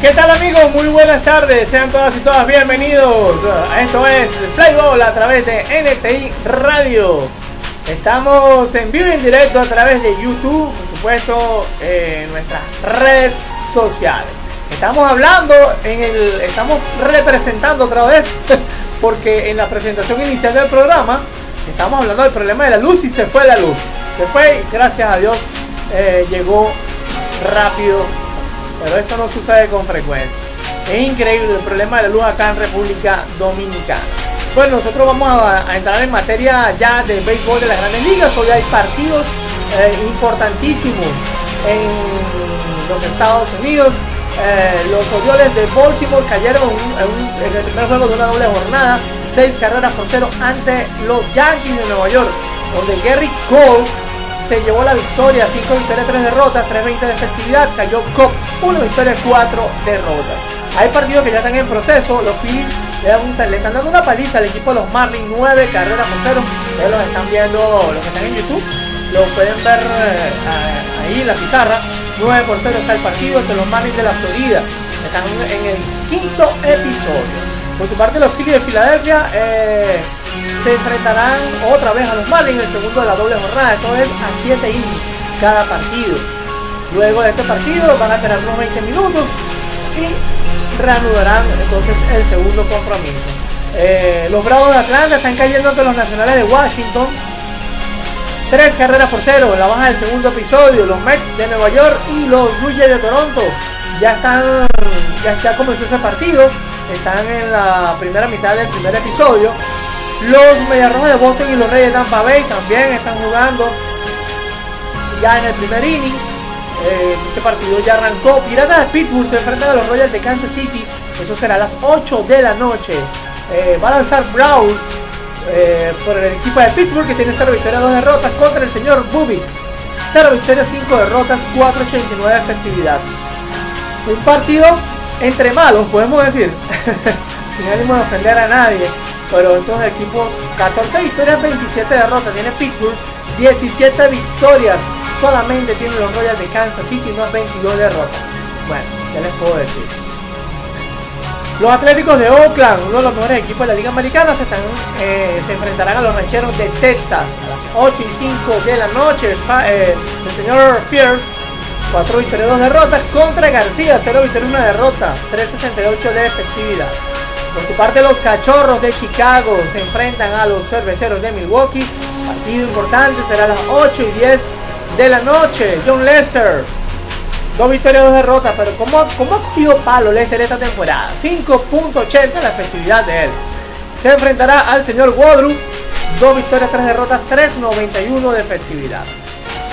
¿Qué tal amigos? Muy buenas tardes, sean todas y todas bienvenidos. Esto es Playball a través de NTI Radio. Estamos en vivo y en directo a través de YouTube, por supuesto, en nuestras redes sociales. Estamos hablando en el. Estamos representando otra vez, porque en la presentación inicial del programa estamos hablando del problema de la luz y se fue la luz. Se fue, gracias a Dios, eh, llegó rápido pero esto no sucede con frecuencia. Es increíble el problema de la luz acá en República Dominicana. Bueno, nosotros vamos a, entrar en materia ya de béisbol de las grandes ligas. Hoy hay partidos eh, importantísimos en los Estados Unidos. Eh, los Orioles de Baltimore cayeron en, en, el primer juego de una doble jornada, seis carreras por cero ante los Yankees de Nueva York, donde Gary Cole se llevó la victoria, 5 victorias, 3 derrotas, 3.20 de efectividad, cayó Cop, 1 victoria, 4 derrotas. Hay partidos que ya están en proceso, los Phillies le, están dando una paliza al equipo de los Marlins, 9 carreras por 0, ustedes los están viendo, los que están en YouTube, lo pueden ver eh, ahí en la pizarra, 9 por 0 está el partido entre los Marlins de la Florida, están en el quinto episodio. Por su parte los Phillies de Filadelfia, eh, se enfrentarán otra vez a los Marlins en el segundo de la doble jornada. Esto es a 7 innings cada partido. Luego de este partido van a tener unos 20 minutos y reanudarán entonces el segundo compromiso. Eh, los Bravos de Atlanta están cayendo ante los Nacionales de Washington. Tres carreras por cero en la baja del segundo episodio. Los Mets de Nueva York y los Blue Jays de Toronto ya están, ya, ya comenzó ese partido. Están en la primera mitad del primer episodio. Los Mediarrojos de Boston y los Reyes de Tampa Bay también están jugando ya en el primer inning. Eh, este partido ya arrancó. Piratas de Pittsburgh se enfrentan a los Royals de Kansas City. Eso será a las 8 de la noche. Eh, va a lanzar Brown eh, por el equipo de Pittsburgh que tiene 0 victorias, 2 derrotas contra el señor Bubik. 0 victorias, 5 derrotas, 4.89 de efectividad. Un partido entre malos, podemos decir, sin ánimo de ofender a nadie pero estos equipos 14 victorias, 27 derrotas tiene Pittsburgh, 17 victorias solamente tienen los Royals de Kansas City, no 22 derrotas. Bueno, ¿qué les puedo decir? Los Atléticos de Oakland, uno de los mejores equipos de la Liga Americana, se, están, eh, se enfrentarán a los rancheros de Texas a las 8 y 5 de la noche. Eh, el señor Fierce, 4 victorias, 2 derrotas contra García, 0 victorias, 1 derrota, 3.68 de efectividad. Por su parte, los cachorros de Chicago se enfrentan a los cerveceros de Milwaukee. Partido importante será las 8 y 10 de la noche. John Lester, dos victorias, dos derrotas, pero ¿cómo, cómo ha cogido palo Lester esta temporada? 5.80 la efectividad de él. Se enfrentará al señor Woodruff, dos victorias, tres derrotas, 3.91 de efectividad.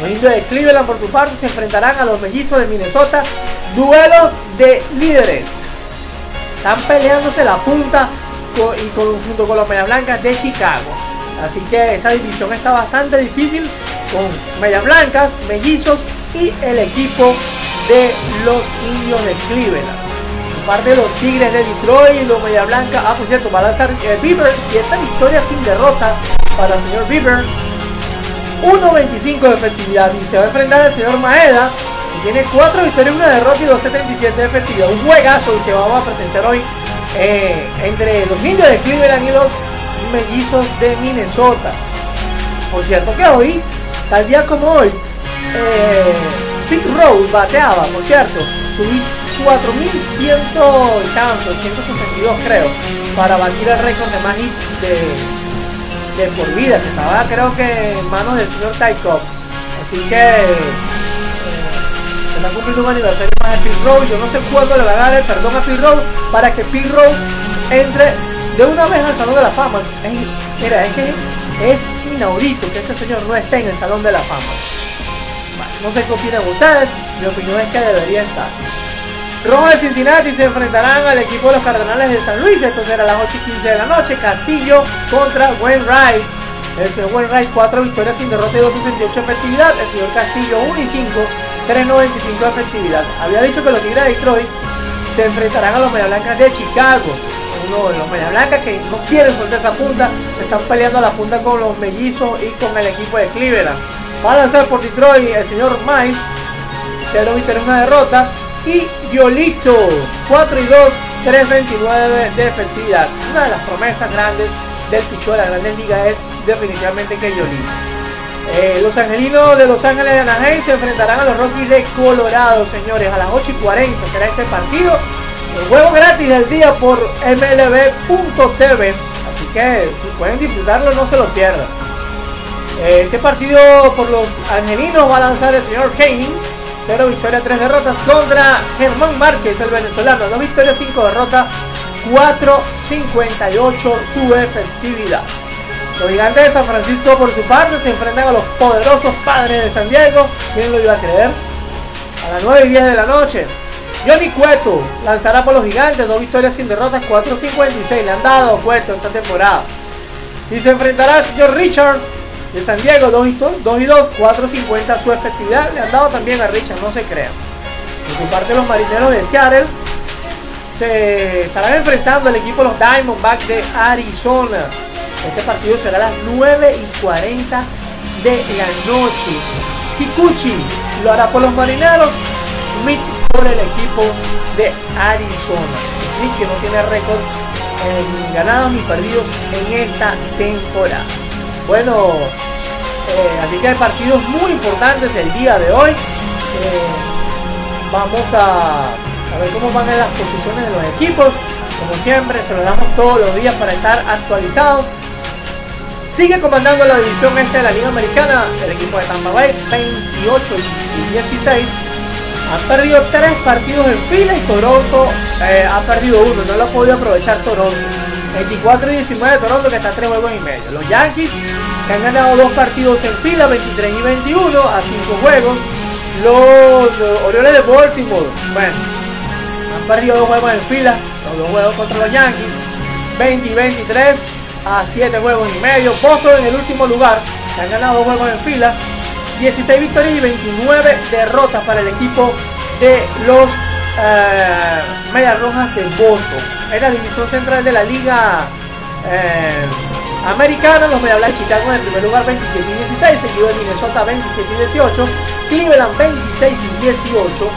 Los indios de Cleveland, por su parte, se enfrentarán a los mellizos de Minnesota. Duelo de líderes. Están peleándose la punta y junto con los Media Blancas de Chicago. Así que esta división está bastante difícil con Media Blancas, Mellizos y el equipo de los Indios de Cleveland. Parte de los Tigres de Detroit y los Media Blancas. Ah, por cierto, va a lanzar eh, Bieber. Siete victorias sin derrota para el señor Bieber. 1.25 de efectividad y se va a enfrentar al señor Maeda tiene 4 victorias, una derrota y 2.77 de efectividad. Un juegazo el que vamos a presenciar hoy eh, entre los indios de Cleveland y los mellizos de Minnesota. Por cierto que hoy, tal día como hoy, eh, Pete Rose bateaba, por cierto, subí 4.100 y tanto, 162 creo, para batir el récord de más hits de, de por vida, que estaba creo que en manos del señor Tycock. Así que está cumpliendo un aniversario más de Road. Yo no sé cuándo le va a dar el perdón a Road para que Road entre de una vez al Salón de la Fama. mira, es que es inaudito que este señor no esté en el Salón de la Fama. no sé qué opinan ustedes, mi opinión es que debería estar. Rojos de Cincinnati se enfrentarán al equipo de los Cardenales de San Luis. Esto será a las 8 y 15 de la noche. Castillo contra Wainwright. El señor Wainwright 4 victorias sin derrota y 2.68 efectividad. El señor Castillo 1 y 5 3.95 de efectividad. Había dicho que los Tigres de Detroit se enfrentarán a los Media Blancas de Chicago. Uno de los Media Blancas que no quieren soltar esa punta, se están peleando a la punta con los mellizos y con el equipo de Cleveland. Va a lanzar por Detroit el señor Mice, 0 victorias, una derrota, Y Yolito, 4 y 2, 3.29 de efectividad. Una de las promesas grandes del picho de la Grandes Liga es definitivamente que Yolito. Eh, los angelinos de Los Ángeles de Anaheim se enfrentarán a los Rockies de Colorado, señores, a las 8 y 40 será este partido. El juego gratis del día por MLB.tv. Así que si pueden disfrutarlo, no se lo pierdan. Eh, este partido por los angelinos va a lanzar el señor Kane. 0 victorias, 3 derrotas contra Germán Márquez, el venezolano. 2 victorias, 5 derrotas, 4.58 su efectividad. Los gigantes de San Francisco, por su parte, se enfrentan a los poderosos padres de San Diego. ¿Quién lo iba a creer? A las 9 y 10 de la noche. Johnny Cueto lanzará por los gigantes, dos victorias sin derrotas, 4.56. Le han dado Cueto esta temporada. Y se enfrentará al señor Richards de San Diego, 2 y 2, 4.50 su efectividad. Le han dado también a Richards, no se crean. Por su parte, los marineros de Seattle se estarán enfrentando al equipo de los Diamondbacks de Arizona. Este partido será a las 9 y 40 de la noche. Kikuchi lo hará por los marineros. Smith por el equipo de Arizona. Smith que no tiene récord en ganados ni perdidos en esta temporada. Bueno, eh, así que hay partidos muy importantes el día de hoy. Eh, vamos a, a, ver cómo van las posiciones de los equipos. Como siempre, se lo damos todos los días para estar actualizados. Sigue comandando la división este de la Liga Americana el equipo de Tampa Bay, 28 y 16. Han perdido tres partidos en fila y Toronto eh, ha perdido uno, no lo ha podido aprovechar Toronto. 24 y 19 de Toronto que está a 3 juegos y medio. Los Yankees que han ganado dos partidos en fila, 23 y 21 a 5 juegos. Los uh, Orioles de Baltimore, bueno, han perdido dos juegos en fila, los dos juegos contra los Yankees, 20 y 23 a 7 juegos y medio. Boston en el último lugar, que han ganado dos juegos en fila, 16 victorias y 29 derrotas para el equipo de los eh, Medias Rojas de Boston. En la división central de la Liga eh, Americana, los Medias Blancas de Chicago en el primer lugar 27 y 16, seguido de Minnesota 27 y 18, Cleveland 26 y 18. Bueno,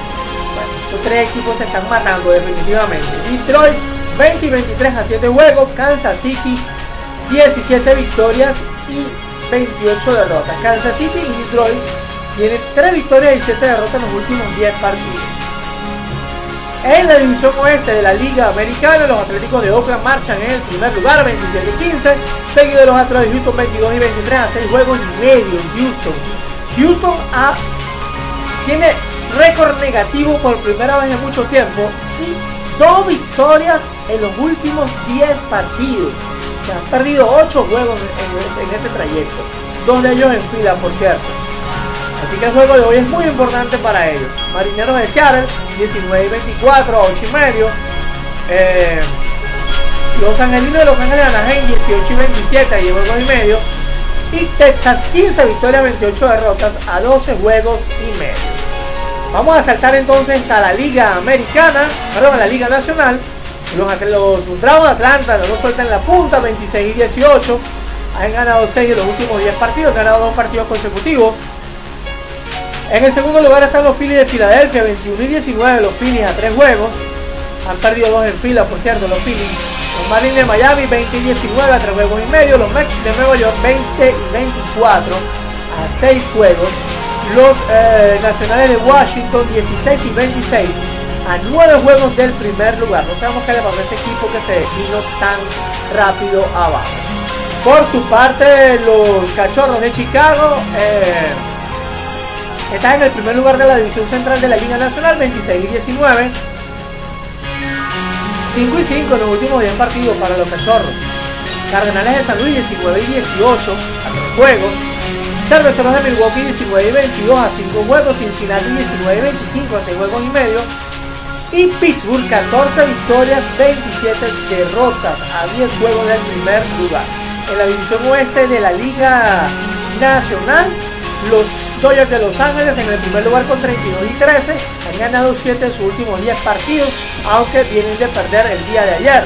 estos tres equipos se están matando definitivamente. Detroit 20 y 23 a 7 juegos, Kansas City 17 victorias y 28 derrotas. Kansas City y Detroit tienen 3 victorias y 7 derrotas en los últimos 10 partidos. En la división oeste de la Liga Americana, los Atléticos de Oakland marchan en el primer lugar, 27 y 15, seguido de los Astros de Houston, 22 y 23 a 6 juegos y medio en Houston. Houston tiene récord negativo por primera vez en mucho tiempo y dos victorias en los últimos 10 partidos. Se han perdido 8 juegos en, ese trayecto, dos de ellos en fila, por cierto. Así que el juego de hoy es muy importante para ellos. Marineros de Seattle, 19 y 24 8 y medio. Eh, los Angelinos de Los Ángeles Anaheim, 18 y 27 a 10 juegos y medio. Y Texas, 15 victorias, 28 derrotas a 12 juegos y medio. Vamos a saltar entonces a la Liga Americana, perdón, a la Liga Nacional. Los, los de Atlanta no sueltan la punta, 26 y 18. Han ganado 6 de los últimos 10 partidos, han ganado 2 partidos consecutivos. En el segundo lugar están los Phillies de Filadelfia, 21 y 19 los Phillies a 3 juegos. Han perdido 2 en fila, por cierto, los Phillies. Los Marlins de Miami, 20 y 19 a 3 juegos y medio. Los Mets de Nueva York, 20 y 24 a 6 juegos. Los eh, Nacionales de Washington, 16 y 26 a 9 juegos del primer lugar. No sabemos qué le pasó a este equipo que se vino tan rápido abajo. Por su parte, los Cachorros de Chicago... Eh, Está en el primer lugar de la división central de la Liga Nacional, 26 y 19. 5 y 5 en los últimos 10 partidos para los cachorros. Cardenales de San Luis 19 y 18 a 3 juegos. Cerveceros de Milwaukee 19 y 22 a 5 juegos. Cincinnati 19 y 25 a 6 juegos y medio. Y Pittsburgh 14 victorias, 27 derrotas a 10 juegos del primer lugar. En la división oeste de la Liga Nacional, los Dodgers de Los Ángeles en el primer lugar con 32 y 13. Han ganado 7 de sus últimos 10 partidos, aunque vienen de perder el día de ayer.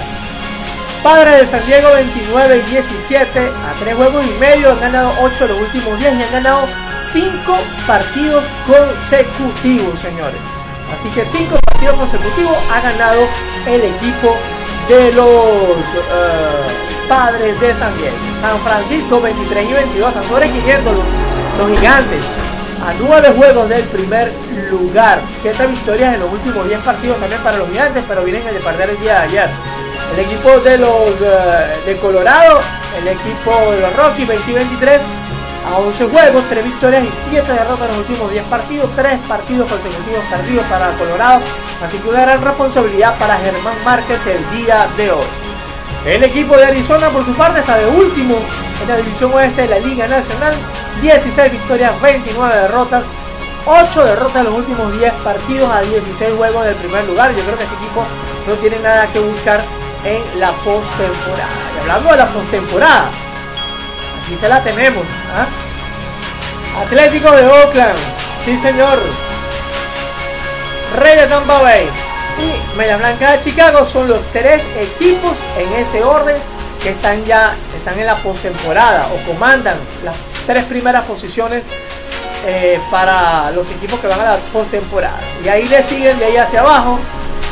Padres de San Diego 29 y 17 a 3 juegos y medio. Han ganado 8 de los últimos 10 y han ganado 5 partidos consecutivos, señores. Así que cinco partidos consecutivos ha ganado el equipo de los eh, padres de San Diego. San Francisco 23 y 22 están sobrequiriendo los, gigantes a nueve juegos del primer lugar. Siete victorias en los últimos 10 partidos también para los gigantes, pero vienen de perder el día de ayer. El equipo de los eh, de Colorado, el equipo de los Rockies 20 y 23 a 11 juegos, 3 victorias y 7 derrotas en los últimos 10 partidos, 3 partidos consecutivos perdidos para Colorado, así que una gran responsabilidad para Germán Márquez el día de hoy. El equipo de Arizona por su parte está de último en la división oeste de la Liga Nacional, 16 victorias, 29 derrotas, 8 derrotas en los últimos 10 partidos a 16 juegos del primer lugar. Yo creo que este equipo no tiene nada que buscar en la postemporada. Y hablando de la postemporada, aquí se la tenemos. ¿ah? Atlético de Oakland, sí señor. Rey de Tampa Bay y Media Blanca de Chicago son los tres equipos en ese orden que están ya están en la postemporada o comandan las tres primeras posiciones eh, para los equipos que van a la postemporada. Y ahí le siguen de ahí hacia abajo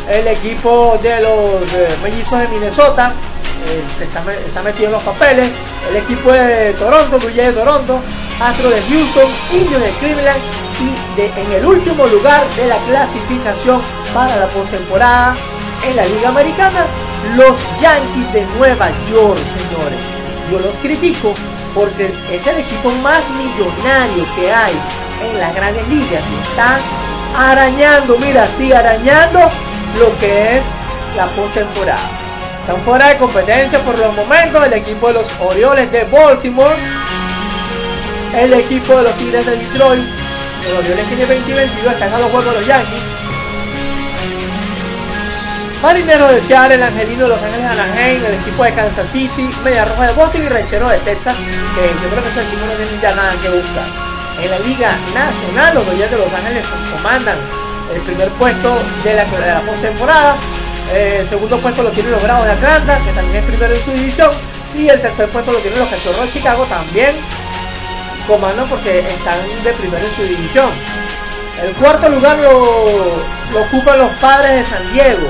el equipo de los eh, mellizos de Minnesota, se está, está, metido en los papeles. El equipo de Toronto, Blue de Toronto, Astro de Houston, Indios de Cleveland y en el último lugar de la clasificación para la postemporada en la Liga Americana, los Yankees de Nueva York, señores. Yo los critico porque es el equipo más millonario que hay en las grandes ligas y están arañando, mira, sí, arañando lo que es la postemporada. Están fuera de competencia por los momentos el equipo de los Orioles de Baltimore, el equipo de los Tigres de Detroit, los Orioles tiene 20 y 22, están a los juegos de los Yankees. Marinero de Seattle, el Angelino de Los Ángeles Anaheim, el equipo de Kansas City, Media Roja de Boston y Ranchero de Texas, que yo creo que este equipo no tiene ya nada que buscar. En la Liga Nacional, los Dodgers de Los Ángeles comandan el primer puesto de la, de la postemporada. Eh, el segundo puesto lo tienen los Bravos de Atlanta, que también es primero en su división. Y el tercer puesto lo tienen los Cachorros de Chicago, también comandan porque están de primero en su división. El cuarto lugar lo, ocupan los Padres de San Diego,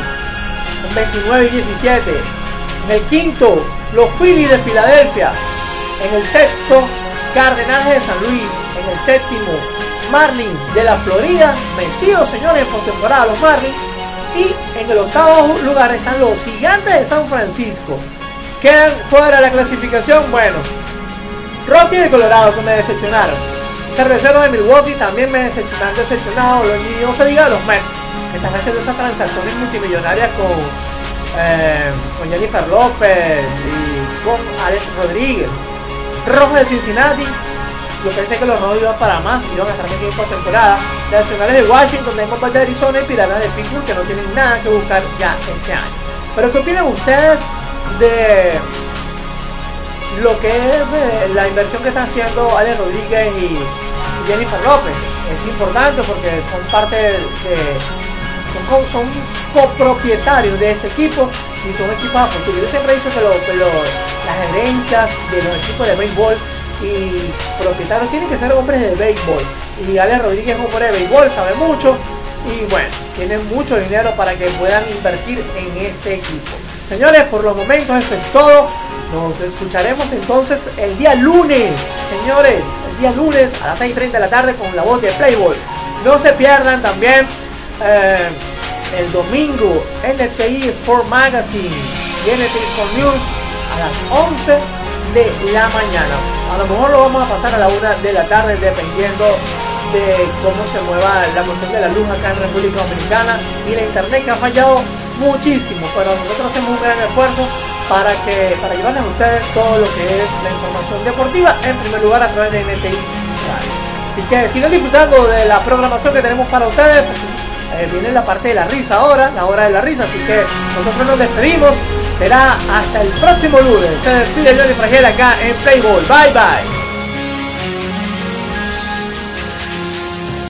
con 29 y 17. En el quinto, los Phillies de Filadelfia. En el sexto, Cardenales de San Luis. En el séptimo, Marlins de la Florida, metidos señores en postemporada los Marlins. Y en el octavo lugar están los Gigantes de San Francisco. Quedan fuera de la clasificación, bueno, Rocky de Colorado que me decepcionaron. Cerveceros de Milwaukee también me decepcionaron, decepcionado. Y no se diga los Mets, que están haciendo esas transacciones multimillonarias con, eh, con Jennifer López y con Alex Rodríguez. Rojo de Cincinnati, yo pensé que los rojos iban para más, iban a estar metidos por temporada. Nacionales de Washington, de de Arizona y Piratas de Pittsburgh que no tienen nada que buscar ya este año. Pero ¿qué opinan ustedes de lo que es eh, la inversión que están haciendo Ale Rodríguez y Jennifer López? Es importante porque son parte de, son, son copropietarios de este equipo y son equipos a futuro. Yo siempre he dicho que, las herencias de los equipos de béisbol y propietarios tienen que ser hombres de béisbol. Y Ale Rodríguez es hombre de béisbol, sabe mucho y bueno, tiene mucho dinero para que puedan invertir en este equipo. Señores, por los momentos esto es todo. Nos escucharemos entonces el día lunes, señores, el día lunes a las 6.30 de la tarde con la voz de Playboy. No se pierdan también eh, el domingo NTI Sport Magazine y NTI Sport News a las 11 de la mañana. A lo mejor lo vamos a pasar a la una de la tarde dependiendo de cómo se mueva la cuestión de la luz acá en República Dominicana y la internet que ha fallado muchísimo, pero nosotros hacemos un gran esfuerzo para que para llevarles a ustedes todo lo que es la información deportiva en primer lugar a través de NTI Así que sigan disfrutando de la programación que tenemos para ustedes. Pues, eh, viene la parte de la risa ahora, la hora de la risa, así que nosotros nos despedimos. Será hasta el próximo lunes. Se despide Johnny Fragel acá en Playboy. Bye bye.